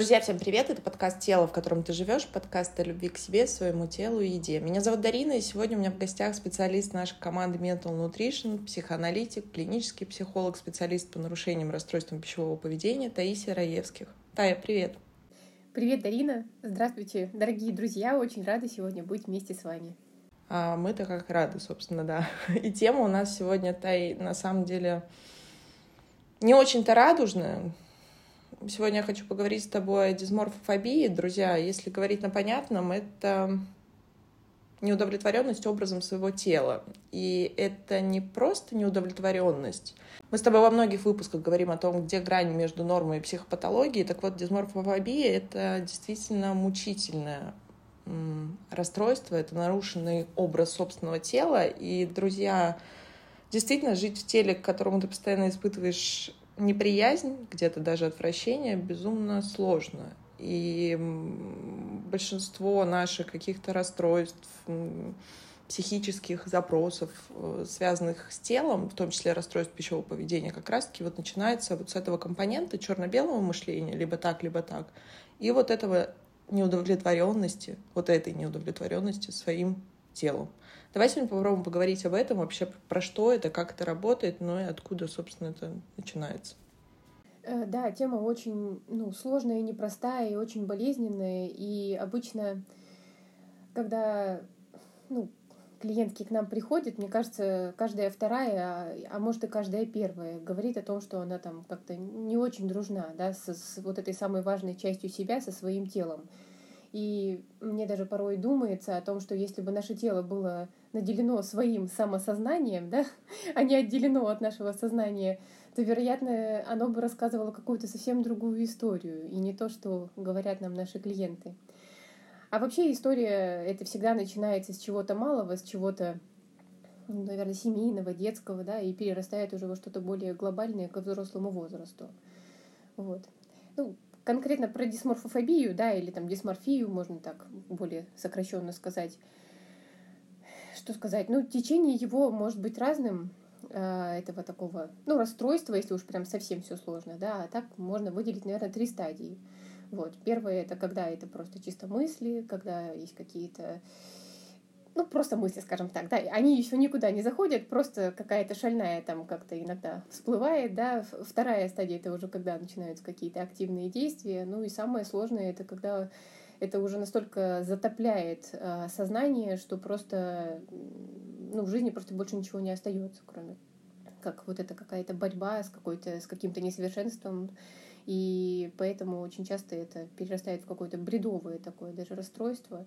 Друзья, всем привет! Это подкаст «Тело, в котором ты живешь», подкаст о любви к себе, своему телу и еде. Меня зовут Дарина, и сегодня у меня в гостях специалист нашей команды Mental Nutrition, психоаналитик, клинический психолог, специалист по нарушениям расстройствам пищевого поведения Таисия Раевских. Тая, привет! Привет, Дарина! Здравствуйте, дорогие друзья! Очень рада сегодня быть вместе с вами. А мы-то как рады, собственно, да. И тема у нас сегодня, Тай, на самом деле, не очень-то радужная, Сегодня я хочу поговорить с тобой о дисморфофобии. Друзья, если говорить на понятном, это неудовлетворенность образом своего тела. И это не просто неудовлетворенность. Мы с тобой во многих выпусках говорим о том, где грань между нормой и психопатологией. Так вот, дисморфофобия — это действительно мучительное расстройство, это нарушенный образ собственного тела. И, друзья, действительно жить в теле, к которому ты постоянно испытываешь неприязнь, где-то даже отвращение безумно сложно. И большинство наших каких-то расстройств, психических запросов, э, связанных с телом, в том числе расстройств пищевого поведения, как раз-таки вот начинается вот с этого компонента черно-белого мышления, либо так, либо так, и вот этого неудовлетворенности, вот этой неудовлетворенности своим телом. Давай сегодня попробуем поговорить об этом, вообще про что это, как это работает, ну и откуда, собственно, это начинается. Э, да, тема очень ну, сложная и непростая, и очень болезненная. И обычно, когда ну, клиентки к нам приходят, мне кажется, каждая вторая, а, а может и каждая первая говорит о том, что она там как-то не очень дружна да, с, с вот этой самой важной частью себя, со своим телом. И мне даже порой думается о том, что если бы наше тело было наделено своим самосознанием, да, а не отделено от нашего сознания, то, вероятно, оно бы рассказывало какую-то совсем другую историю, и не то, что говорят нам наши клиенты. А вообще история это всегда начинается с чего-то малого, с чего-то, ну, наверное, семейного, детского, да, и перерастает уже во что-то более глобальное к взрослому возрасту. Вот. Ну, конкретно про дисморфофобию, да, или там дисморфию, можно так более сокращенно сказать. Что сказать? Ну, течение его может быть разным, а, этого такого, ну, расстройства, если уж прям совсем все сложно, да, а так можно выделить, наверное, три стадии. Вот. Первое — это когда это просто чисто мысли, когда есть какие-то ну, просто мысли, скажем так, да, они еще никуда не заходят, просто какая-то шальная там как-то иногда всплывает, да. Вторая стадия — это уже когда начинаются какие-то активные действия, ну и самое сложное — это когда это уже настолько затопляет э, сознание, что просто, ну, в жизни просто больше ничего не остается, кроме как вот это какая-то борьба с какой-то, с каким-то несовершенством, и поэтому очень часто это перерастает в какое-то бредовое такое даже расстройство.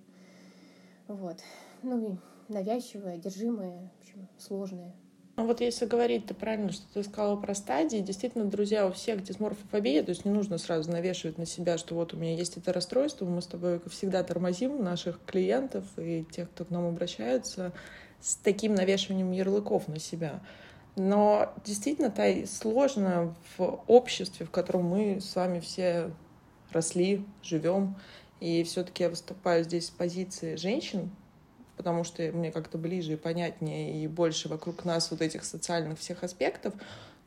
Вот ну, навязчивое, одержимое, в общем, сложное. Ну вот если говорить, ты правильно, что ты сказала про стадии, действительно, друзья, у всех дисморфофобия, то есть не нужно сразу навешивать на себя, что вот у меня есть это расстройство, мы с тобой всегда тормозим наших клиентов и тех, кто к нам обращается, с таким навешиванием ярлыков на себя. Но действительно, та сложно в обществе, в котором мы с вами все росли, живем, и все-таки я выступаю здесь с позиции женщин, потому что мне как-то ближе и понятнее, и больше вокруг нас вот этих социальных всех аспектов.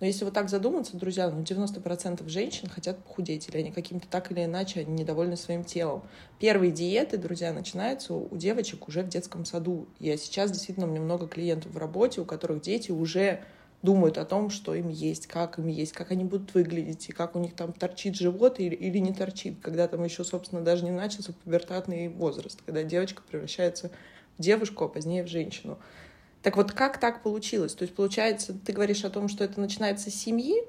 Но если вот так задуматься, друзья, ну 90% женщин хотят похудеть, или они каким-то так или иначе они недовольны своим телом. Первые диеты, друзья, начинаются у девочек уже в детском саду. Я сейчас действительно, у меня много клиентов в работе, у которых дети уже думают о том, что им есть, как им есть, как они будут выглядеть, и как у них там торчит живот или, или не торчит, когда там еще, собственно, даже не начался пубертатный возраст, когда девочка превращается девушку, а позднее в женщину. Так вот, как так получилось? То есть, получается, ты говоришь о том, что это начинается с семьи,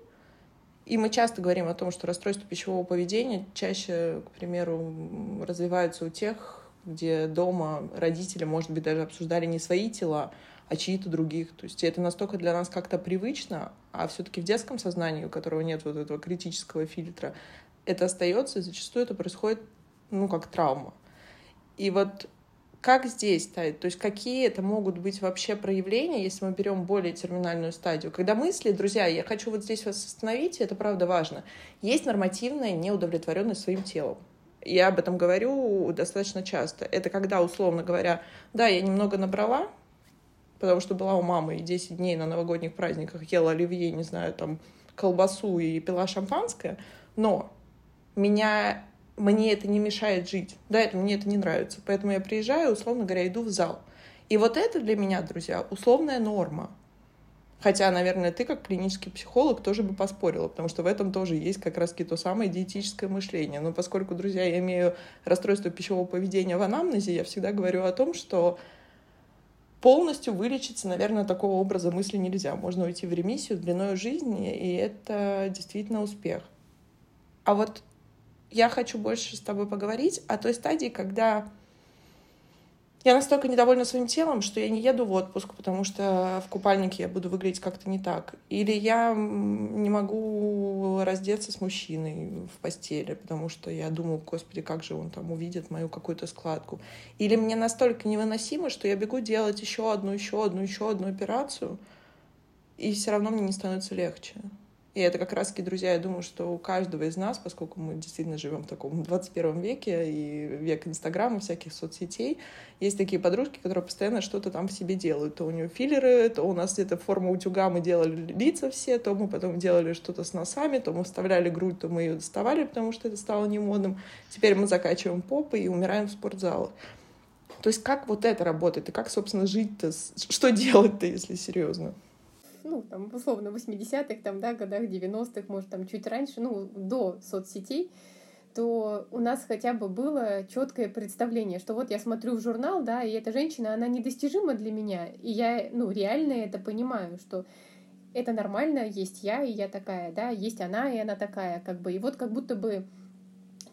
и мы часто говорим о том, что расстройство пищевого поведения чаще, к примеру, развиваются у тех, где дома родители, может быть, даже обсуждали не свои тела, а чьи-то других. То есть это настолько для нас как-то привычно, а все-таки в детском сознании, у которого нет вот этого критического фильтра, это остается, и зачастую это происходит, ну, как травма. И вот как здесь ставить? То есть какие это могут быть вообще проявления, если мы берем более терминальную стадию? Когда мысли, друзья, я хочу вот здесь вас остановить, это правда важно, есть нормативная неудовлетворенность своим телом. Я об этом говорю достаточно часто. Это когда, условно говоря, да, я немного набрала, потому что была у мамы и 10 дней на новогодних праздниках ела оливье, не знаю, там, колбасу и пила шампанское, но меня мне это не мешает жить. Да, это, мне это не нравится. Поэтому я приезжаю, условно говоря, иду в зал. И вот это для меня, друзья, условная норма. Хотя, наверное, ты как клинический психолог тоже бы поспорила, потому что в этом тоже есть как раз-таки то самое диетическое мышление. Но поскольку, друзья, я имею расстройство пищевого поведения в анамнезе, я всегда говорю о том, что полностью вылечиться, наверное, такого образа мысли нельзя. Можно уйти в ремиссию длиной жизни, и это действительно успех. А вот я хочу больше с тобой поговорить о той стадии, когда я настолько недовольна своим телом, что я не еду в отпуск, потому что в купальнике я буду выглядеть как-то не так. Или я не могу раздеться с мужчиной в постели, потому что я думаю, господи, как же он там увидит мою какую-то складку. Или мне настолько невыносимо, что я бегу делать еще одну, еще одну, еще одну операцию, и все равно мне не становится легче. И это как раз-таки, друзья, я думаю, что у каждого из нас, поскольку мы действительно живем в таком 21 веке и век Инстаграма, всяких соцсетей, есть такие подружки, которые постоянно что-то там в себе делают. То у нее филлеры, то у нас где-то форма утюга, мы делали лица все, то мы потом делали что-то с носами, то мы вставляли грудь, то мы ее доставали, потому что это стало немодным. Теперь мы закачиваем попы и умираем в спортзалах. То есть как вот это работает? И как, собственно, жить-то? Что делать-то, если серьезно? Ну, там, условно, 80-х, там, да, годах 90-х, может, там, чуть раньше, ну, до соцсетей, то у нас хотя бы было четкое представление, что вот я смотрю в журнал, да, и эта женщина, она недостижима для меня, и я, ну, реально это понимаю, что это нормально, есть я, и я такая, да, есть она, и она такая, как бы, и вот как будто бы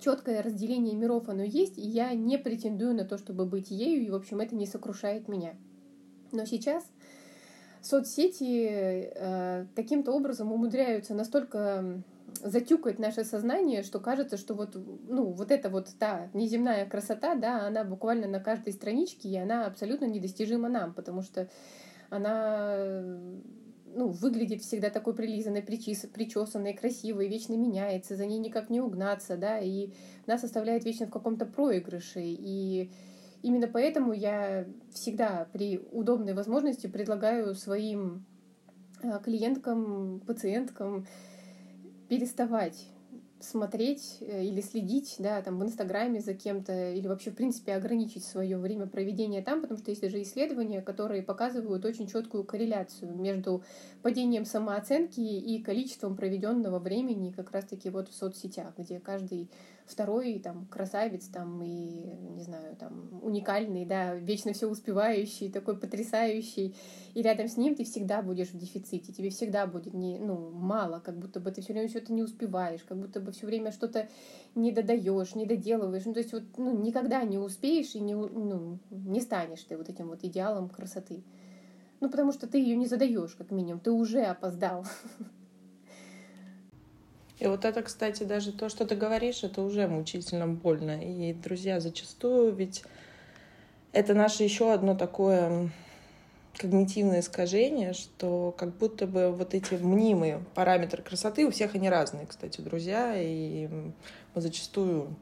четкое разделение миров оно есть, и я не претендую на то, чтобы быть ею, и, в общем, это не сокрушает меня. Но сейчас соцсети э, каким-то образом умудряются настолько затюкать наше сознание, что кажется, что вот, ну, вот эта вот та неземная красота, да, она буквально на каждой страничке, и она абсолютно недостижима нам, потому что она ну, выглядит всегда такой прилизанной, причес, причесанной, красивой, вечно меняется, за ней никак не угнаться, да, и нас оставляет вечно в каком-то проигрыше. И Именно поэтому я всегда при удобной возможности предлагаю своим э, клиенткам, пациенткам переставать смотреть э, или следить, да, там в Инстаграме за кем-то, или вообще, в принципе, ограничить свое время проведения там, потому что есть даже исследования, которые показывают очень четкую корреляцию между падением самооценки и количеством проведенного времени как раз-таки вот в соцсетях, где каждый второй там красавец там и не знаю там уникальный да вечно все успевающий такой потрясающий. И рядом с ним ты всегда будешь в дефиците тебе всегда будет не ну мало как будто бы ты все время что-то не успеваешь как будто бы все время что-то не додаешь не доделываешь. Ну то есть вот ну никогда не успеешь и не ну не станешь ты вот этим вот идеалом красоты. Ну потому что ты ее не задаешь как минимум ты уже опоздал И вот это, кстати, даже то, что ты говоришь, это уже мучительно больно. И, друзья, зачастую ведь это наше еще одно такое когнитивное искажение, что как будто бы вот эти мнимые параметры красоты, у всех они разные, кстати, друзья, и мы зачастую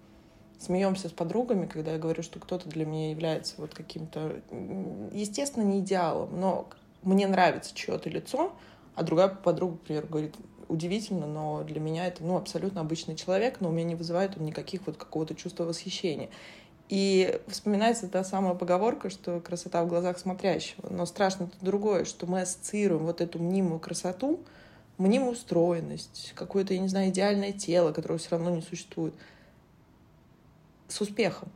смеемся с подругами, когда я говорю, что кто-то для меня является вот каким-то, естественно, не идеалом, но мне нравится чье-то лицо, а другая подруга, например, говорит, удивительно, но для меня это ну, абсолютно обычный человек, но у меня не вызывает он никаких вот какого-то чувства восхищения. И вспоминается та самая поговорка, что красота в глазах смотрящего. Но страшно то другое, что мы ассоциируем вот эту мнимую красоту, мнимую устроенность, какое-то, я не знаю, идеальное тело, которое все равно не существует, с успехом.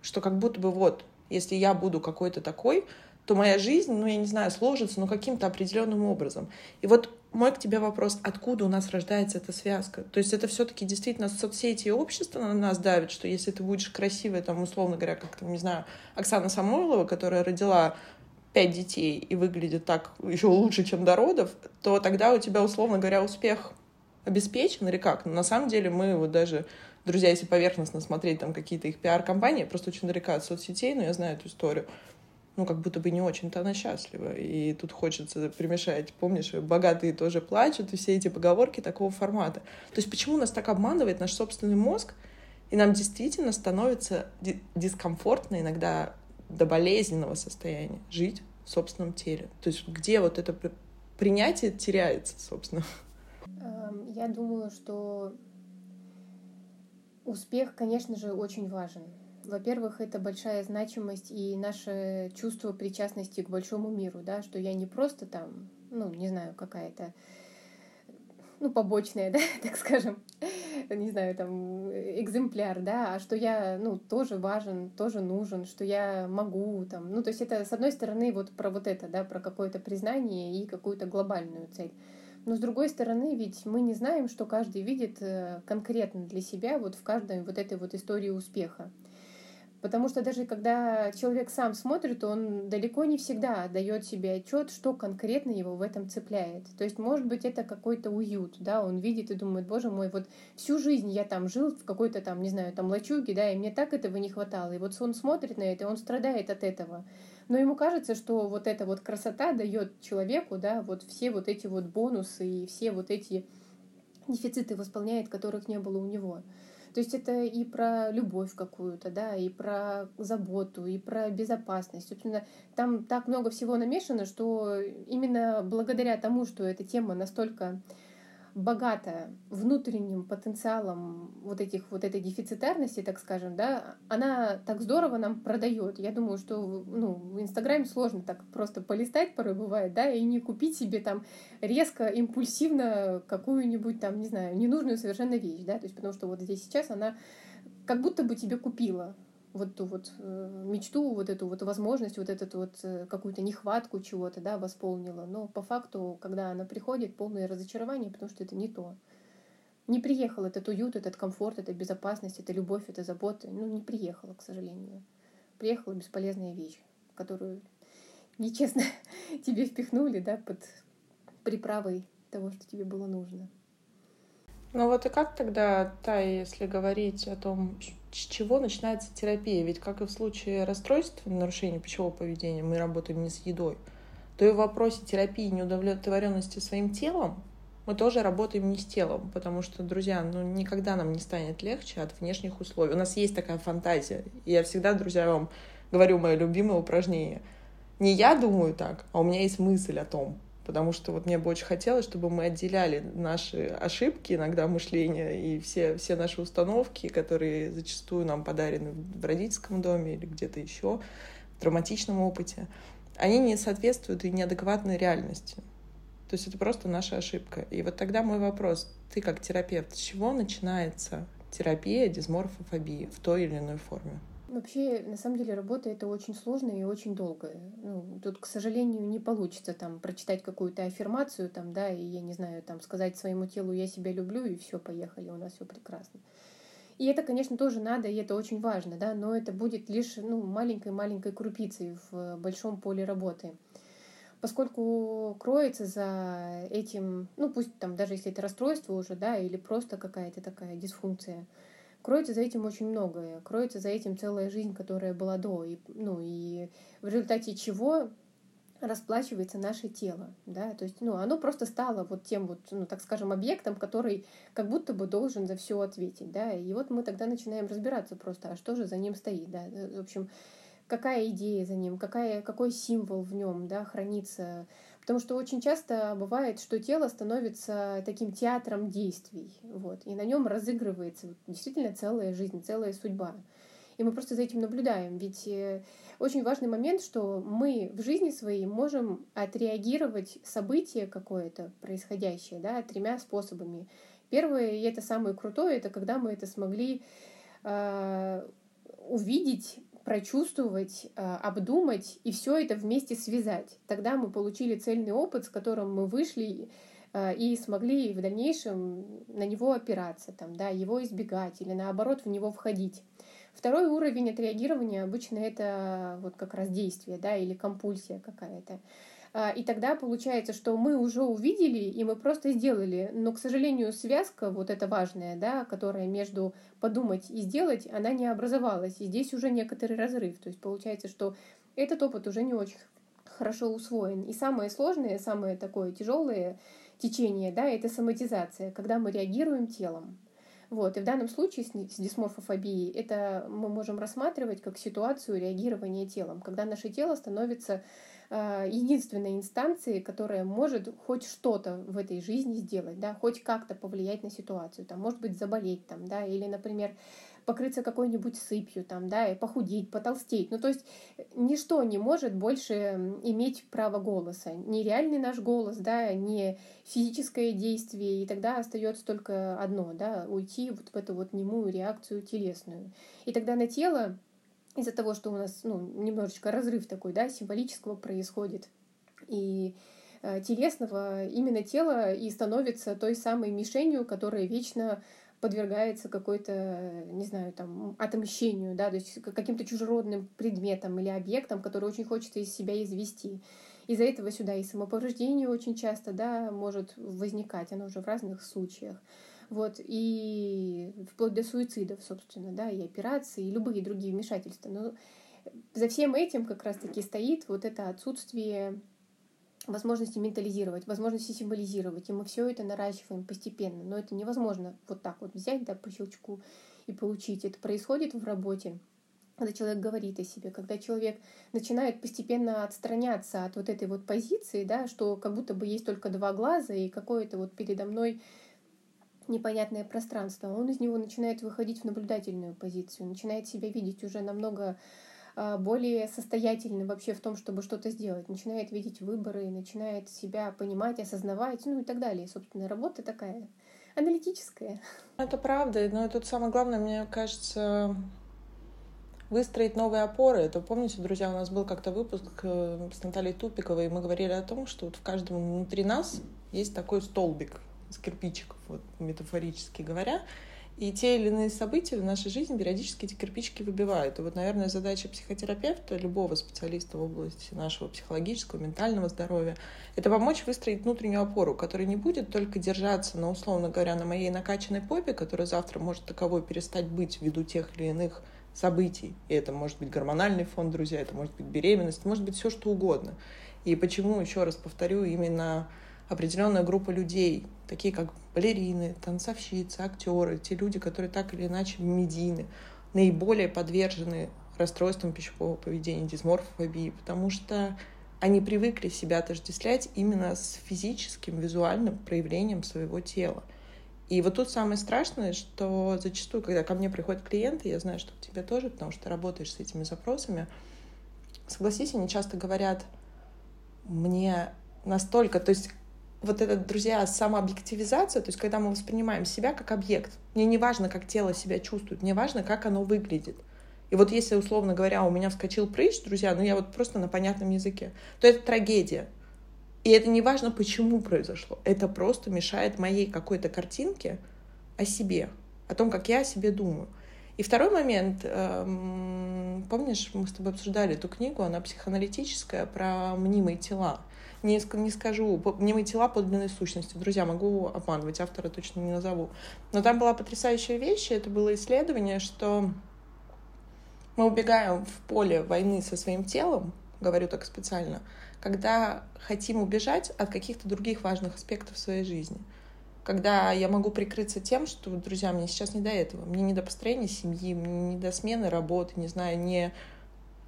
Что как будто бы вот, если я буду какой-то такой, то моя жизнь, ну, я не знаю, сложится, но каким-то определенным образом. И вот мой к тебе вопрос, откуда у нас рождается эта связка? То есть это все-таки действительно соцсети и общество на нас давит, что если ты будешь красивой, там, условно говоря, как, там, не знаю, Оксана Самойлова, которая родила пять детей и выглядит так еще лучше, чем до родов, то тогда у тебя, условно говоря, успех обеспечен или как? Но на самом деле мы вот даже друзья, если поверхностно смотреть там какие-то их пиар-компании, просто очень далека от соцсетей, но я знаю эту историю, ну, как будто бы не очень-то она счастлива. И тут хочется примешать, помнишь, богатые тоже плачут, и все эти поговорки такого формата. То есть почему нас так обманывает наш собственный мозг, и нам действительно становится дискомфортно иногда до болезненного состояния жить в собственном теле. То есть где вот это принятие теряется, собственно? Я думаю, что Успех, конечно же, очень важен. Во-первых, это большая значимость и наше чувство причастности к большому миру, да, что я не просто там, ну, не знаю, какая-то ну, побочная, да, так скажем, не знаю, там, экземпляр, да, а что я, ну, тоже важен, тоже нужен, что я могу, там, ну, то есть это, с одной стороны, вот про вот это, да, про какое-то признание и какую-то глобальную цель. Но с другой стороны, ведь мы не знаем, что каждый видит э, конкретно для себя вот в каждой вот этой вот истории успеха. Потому что даже когда человек сам смотрит, он далеко не всегда дает себе отчет, что конкретно его в этом цепляет. То есть, может быть, это какой-то уют, да, он видит и думает, боже мой, вот всю жизнь я там жил в какой-то там, не знаю, там лачуге, да, и мне так этого не хватало. И вот он смотрит на это, и он страдает от этого. Но ему кажется, что вот эта вот красота дает человеку, да, вот все вот эти вот бонусы и все вот эти дефициты восполняет, которых не было у него. То есть это и про любовь какую-то, да, и про заботу, и про безопасность. Собственно, там так много всего намешано, что именно благодаря тому, что эта тема настолько богата внутренним потенциалом вот этих вот этой дефицитарности, так скажем, да, она так здорово нам продает. Я думаю, что ну, в Инстаграме сложно так просто полистать порой бывает, да, и не купить себе там резко, импульсивно какую-нибудь там, не знаю, ненужную совершенно вещь, да, то есть потому что вот здесь сейчас она как будто бы тебе купила вот ту вот э, мечту, вот эту вот возможность, вот эту вот э, какую-то нехватку чего-то, да, восполнила. Но по факту, когда она приходит, полное разочарование, потому что это не то. Не приехал этот уют, этот комфорт, эта безопасность, эта любовь, эта забота. Ну, не приехала, к сожалению. Приехала бесполезная вещь, которую нечестно тебе впихнули, да, под приправой того, что тебе было нужно. Ну вот и как тогда, та, если говорить о том, с чего начинается терапия? Ведь как и в случае расстройств, нарушения пищевого поведения, мы работаем не с едой, то и в вопросе терапии неудовлетворенности своим телом мы тоже работаем не с телом, потому что, друзья, ну никогда нам не станет легче от внешних условий. У нас есть такая фантазия. И я всегда, друзья, вам говорю мое любимое упражнение. Не я думаю так, а у меня есть мысль о том, потому что вот мне бы очень хотелось, чтобы мы отделяли наши ошибки иногда мышления и все, все наши установки, которые зачастую нам подарены в родительском доме или где-то еще, в травматичном опыте, они не соответствуют и неадекватной реальности. То есть это просто наша ошибка. И вот тогда мой вопрос, ты как терапевт, с чего начинается терапия дисморфофобии в той или иной форме? Вообще, на самом деле, работа это очень сложная и очень долгая. Ну, тут, к сожалению, не получится там прочитать какую-то аффирмацию, там, да, и я не знаю, там сказать своему телу я себя люблю, и все, поехали, у нас все прекрасно. И это, конечно, тоже надо, и это очень важно, да, но это будет лишь ну, маленькой-маленькой крупицей в большом поле работы. Поскольку кроется за этим, ну пусть там даже если это расстройство уже, да, или просто какая-то такая дисфункция, кроется за этим очень многое. Кроется за этим целая жизнь, которая была до. И, ну, и в результате чего расплачивается наше тело, да, то есть, ну, оно просто стало вот тем вот, ну, так скажем, объектом, который как будто бы должен за все ответить, да, и вот мы тогда начинаем разбираться просто, а что же за ним стоит, да, в общем, какая идея за ним, какая, какой символ в нем, да, хранится, Потому что очень часто бывает, что тело становится таким театром действий, вот, и на нем разыгрывается действительно целая жизнь, целая судьба. И мы просто за этим наблюдаем. Ведь э, очень важный момент, что мы в жизни своей можем отреагировать событие какое-то происходящее да, тремя способами. Первое, и это самое крутое, это когда мы это смогли э, увидеть прочувствовать, а, обдумать и все это вместе связать. Тогда мы получили цельный опыт, с которым мы вышли а, и смогли в дальнейшем на него опираться, там, да, его избегать или наоборот в него входить. Второй уровень отреагирования обычно это вот как раз действие, да, или компульсия какая-то. А, и тогда получается, что мы уже увидели, и мы просто сделали. Но, к сожалению, связка, вот эта важная, да, которая между подумать и сделать, она не образовалась. И здесь уже некоторый разрыв. То есть получается, что этот опыт уже не очень хорошо усвоен. И самое сложное, самое такое тяжелое течение, да, это соматизация, когда мы реагируем телом. Вот. И в данном случае с дисморфофобией это мы можем рассматривать как ситуацию реагирования телом, когда наше тело становится единственной инстанцией, которая может хоть что-то в этой жизни сделать, да, хоть как-то повлиять на ситуацию, там, может быть, заболеть там, да, или, например, покрыться какой-нибудь сыпью, там, да, и похудеть, потолстеть. Ну, то есть ничто не может больше иметь право голоса. Не реальный наш голос, да, не физическое действие, и тогда остается только одно, да, уйти вот в эту вот немую реакцию телесную. И тогда на тело из-за того, что у нас ну, немножечко разрыв такой, да, символического происходит, и э, телесного, именно тело и становится той самой мишенью, которая вечно подвергается какой-то, не знаю, там, отмщению, да, то есть каким-то чужеродным предметом или объектом, который очень хочется из себя извести. Из-за этого сюда и самоповреждение очень часто, да, может возникать, оно уже в разных случаях. Вот, и вплоть до суицидов, собственно, да, и операции, и любые другие вмешательства. Но за всем этим как раз-таки стоит вот это отсутствие возможности ментализировать, возможности символизировать. И мы все это наращиваем постепенно. Но это невозможно вот так вот взять, да, по щелчку и получить. Это происходит в работе, когда человек говорит о себе, когда человек начинает постепенно отстраняться от вот этой вот позиции, да, что как будто бы есть только два глаза и какое-то вот передо мной непонятное пространство, он из него начинает выходить в наблюдательную позицию, начинает себя видеть уже намного а, более состоятельным вообще в том, чтобы что-то сделать, начинает видеть выборы, начинает себя понимать, осознавать, ну и так далее. собственно, работа такая аналитическая. Это правда, но тут самое главное, мне кажется, выстроить новые опоры. Это, помните, друзья, у нас был как-то выпуск э, с Натальей Тупиковой, и мы говорили о том, что вот в каждом внутри нас есть такой столбик, из кирпичиков, вот, метафорически говоря. И те или иные события в нашей жизни периодически эти кирпичики выбивают. И вот, наверное, задача психотерапевта, любого специалиста в области нашего психологического, ментального здоровья, это помочь выстроить внутреннюю опору, которая не будет только держаться, на, условно говоря, на моей накачанной попе, которая завтра может таковой перестать быть ввиду тех или иных событий. И это может быть гормональный фон, друзья, это может быть беременность, может быть все что угодно. И почему, еще раз повторю, именно определенная группа людей, такие как балерины, танцовщицы, актеры, те люди, которые так или иначе медийны, наиболее подвержены расстройствам пищевого поведения, дисморфофобии, потому что они привыкли себя отождествлять именно с физическим, визуальным проявлением своего тела. И вот тут самое страшное, что зачастую, когда ко мне приходят клиенты, я знаю, что у тебя тоже, потому что ты работаешь с этими запросами, согласись, они часто говорят, мне настолько, то есть вот это, друзья, самообъективизация, то есть когда мы воспринимаем себя как объект. Мне не важно, как тело себя чувствует, мне важно, как оно выглядит. И вот если, условно говоря, у меня вскочил прыщ, друзья, ну я вот просто на понятном языке, то это трагедия. И это не важно, почему произошло. Это просто мешает моей какой-то картинке о себе, о том, как я о себе думаю. И второй момент, эм, помнишь, мы с тобой обсуждали эту книгу, она психоаналитическая, про мнимые тела не, не скажу, мнимые тела подлинной сущности. Друзья, могу обманывать, автора точно не назову. Но там была потрясающая вещь, это было исследование, что мы убегаем в поле войны со своим телом, говорю так специально, когда хотим убежать от каких-то других важных аспектов своей жизни. Когда я могу прикрыться тем, что, друзья, мне сейчас не до этого, мне не до построения семьи, мне не до смены работы, не знаю, не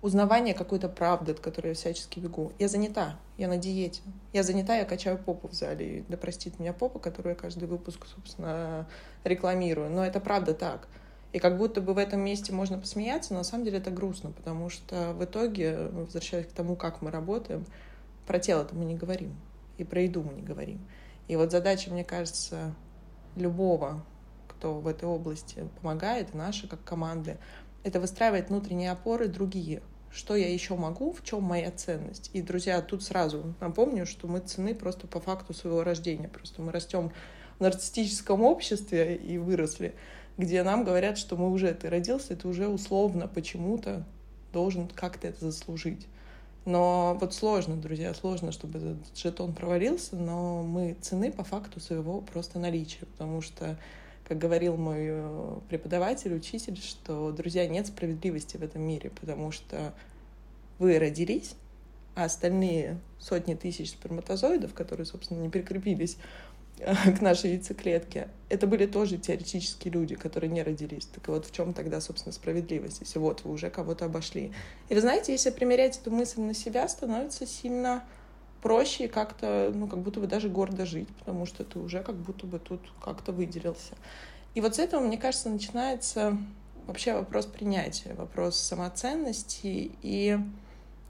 узнавание какой-то правды, от которой я всячески бегу. Я занята, я на диете. Я занята, я качаю попу в зале. И да простит меня попа, которую я каждый выпуск, собственно, рекламирую. Но это правда так. И как будто бы в этом месте можно посмеяться, но на самом деле это грустно, потому что в итоге, возвращаясь к тому, как мы работаем, про тело-то мы не говорим, и про еду мы не говорим. И вот задача, мне кажется, любого, кто в этой области помогает, наша как команды, это выстраивать внутренние опоры другие, что я еще могу, в чем моя ценность. И, друзья, тут сразу напомню, что мы цены просто по факту своего рождения. Просто мы растем в нарциссическом обществе и выросли, где нам говорят, что мы уже, ты родился, ты уже условно почему-то должен как-то это заслужить. Но вот сложно, друзья, сложно, чтобы этот жетон провалился, но мы цены по факту своего просто наличия, потому что как говорил мой э, преподаватель, учитель, что, друзья, нет справедливости в этом мире, потому что вы родились, а остальные сотни тысяч сперматозоидов, которые, собственно, не прикрепились к нашей яйцеклетке, это были тоже теоретические люди, которые не родились. Так вот в чем тогда, собственно, справедливость, если вот вы уже кого-то обошли. И вы знаете, если примерять эту мысль на себя, становится сильно проще и как-то, ну, как будто бы даже гордо жить, потому что ты уже как будто бы тут как-то выделился. И вот с этого, мне кажется, начинается вообще вопрос принятия, вопрос самоценности и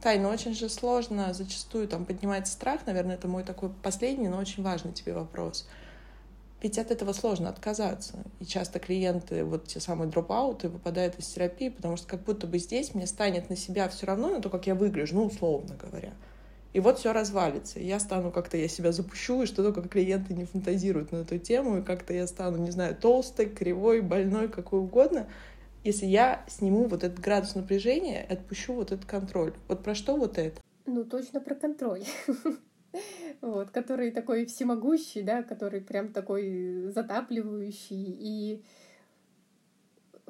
Тай, ну очень же сложно зачастую там поднимать страх, наверное, это мой такой последний, но очень важный тебе вопрос. Ведь от этого сложно отказаться. И часто клиенты, вот те самые дропауты, выпадают из терапии, потому что как будто бы здесь мне станет на себя все равно, на то, как я выгляжу, ну, условно говоря. И вот все развалится. Я стану как-то, я себя запущу, и что только клиенты не фантазируют на эту тему, и как-то я стану, не знаю, толстой, кривой, больной, какой угодно если я сниму вот этот градус напряжения отпущу вот этот контроль. Вот про что вот это? Ну, точно про контроль. Вот, который такой всемогущий, да, который прям такой затапливающий. И,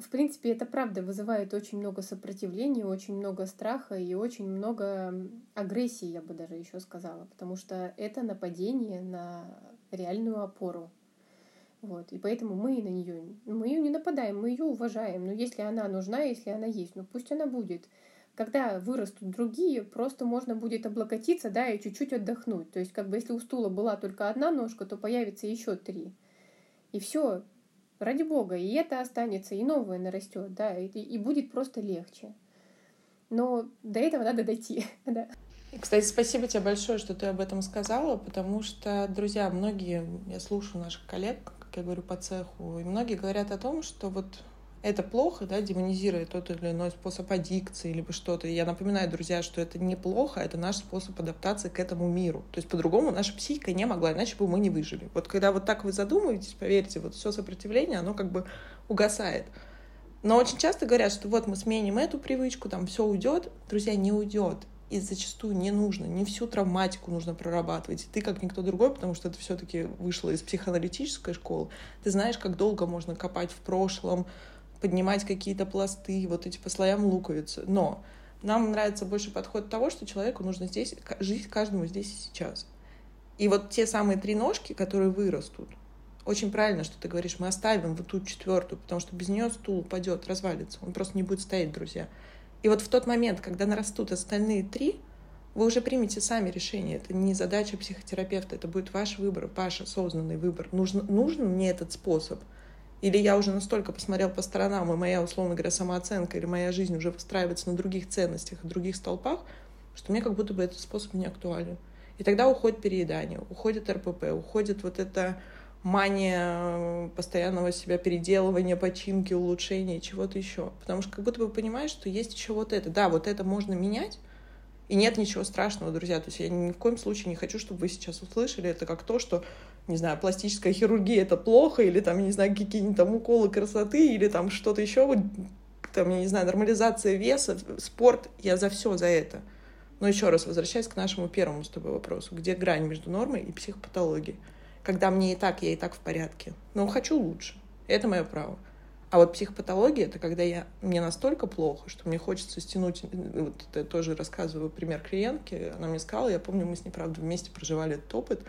в принципе, это правда вызывает очень много сопротивления, очень много страха и очень много агрессии, я бы даже еще сказала, потому что это нападение на реальную опору, вот, и поэтому мы на нее, мы ее не нападаем, мы ее уважаем. Но если она нужна, если она есть, ну пусть она будет. Когда вырастут другие, просто можно будет облокотиться, да, и чуть-чуть отдохнуть. То есть, как бы, если у стула была только одна ножка, то появится еще три. И все, ради бога, и это останется, и новое нарастет, да, и, и будет просто легче. Но до этого надо дойти, да. Кстати, спасибо тебе большое, что ты об этом сказала, потому что, друзья, многие, я слушаю наших коллег, как я говорю, по цеху, и многие говорят о том, что вот это плохо, да, демонизирует тот или иной способ аддикции, либо что-то. Я напоминаю, друзья, что это неплохо, это наш способ адаптации к этому миру. То есть по-другому наша психика не могла, иначе бы мы не выжили. Вот когда вот так вы задумываетесь, поверьте, вот все сопротивление, оно как бы угасает. Но очень часто говорят, что вот мы сменим эту привычку, там все уйдет. Друзья, не уйдет и зачастую не нужно, не всю травматику нужно прорабатывать. И ты, как никто другой, потому что это все-таки вышло из психоаналитической школы, ты знаешь, как долго можно копать в прошлом, поднимать какие-то пласты, вот эти по слоям луковицы. Но нам нравится больше подход того, что человеку нужно здесь жить каждому здесь и сейчас. И вот те самые три ножки, которые вырастут, очень правильно, что ты говоришь, мы оставим вот ту четвертую, потому что без нее стул упадет, развалится. Он просто не будет стоять, друзья. И вот в тот момент, когда нарастут остальные три, вы уже примете сами решение. Это не задача психотерапевта, это будет ваш выбор, ваш осознанный выбор. Нужен, нужен мне этот способ? Или я уже настолько посмотрел по сторонам, и моя, условно говоря, самооценка или моя жизнь уже выстраивается на других ценностях, других столпах, что мне как будто бы этот способ не актуален. И тогда уходит переедание, уходит РПП, уходит вот это мания постоянного себя переделывания, починки, улучшения, чего-то еще. Потому что как будто бы понимаешь, что есть еще вот это. Да, вот это можно менять, и нет ничего страшного, друзья. То есть я ни в коем случае не хочу, чтобы вы сейчас услышали это как то, что, не знаю, пластическая хирургия — это плохо, или там, я не знаю, какие-нибудь там уколы красоты, или там что-то еще, вот, там, я не знаю, нормализация веса, спорт. Я за все за это. Но еще раз, возвращаясь к нашему первому с тобой вопросу. Где грань между нормой и психопатологией? когда мне и так, я и так в порядке. Но хочу лучше. Это мое право. А вот психопатология — это когда я, мне настолько плохо, что мне хочется стянуть... Вот это тоже рассказываю пример клиентки. Она мне сказала, я помню, мы с ней, правда, вместе проживали этот опыт.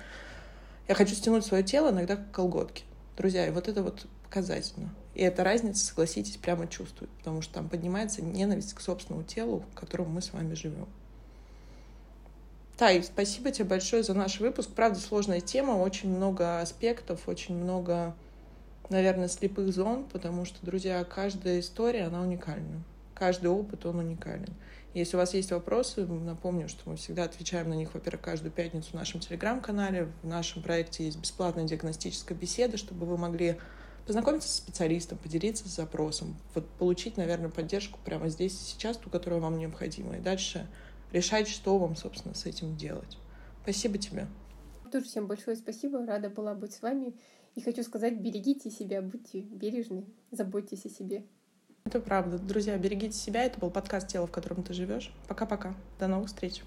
Я хочу стянуть свое тело иногда как колготки. Друзья, и вот это вот показательно. И эта разница, согласитесь, прямо чувствует, потому что там поднимается ненависть к собственному телу, в котором мы с вами живем. Тай, спасибо тебе большое за наш выпуск. Правда, сложная тема, очень много аспектов, очень много, наверное, слепых зон, потому что, друзья, каждая история, она уникальна. Каждый опыт, он уникален. Если у вас есть вопросы, напомню, что мы всегда отвечаем на них, во-первых, каждую пятницу в нашем телеграм-канале. В нашем проекте есть бесплатная диагностическая беседа, чтобы вы могли познакомиться с специалистом, поделиться с запросом, вот получить, наверное, поддержку прямо здесь и сейчас, ту, которая вам необходима. И дальше решать, что вам, собственно, с этим делать. Спасибо тебе. Тоже всем большое спасибо. Рада была быть с вами. И хочу сказать, берегите себя, будьте бережны, заботьтесь о себе. Это правда. Друзья, берегите себя. Это был подкаст «Тело, в котором ты живешь». Пока-пока. До новых встреч.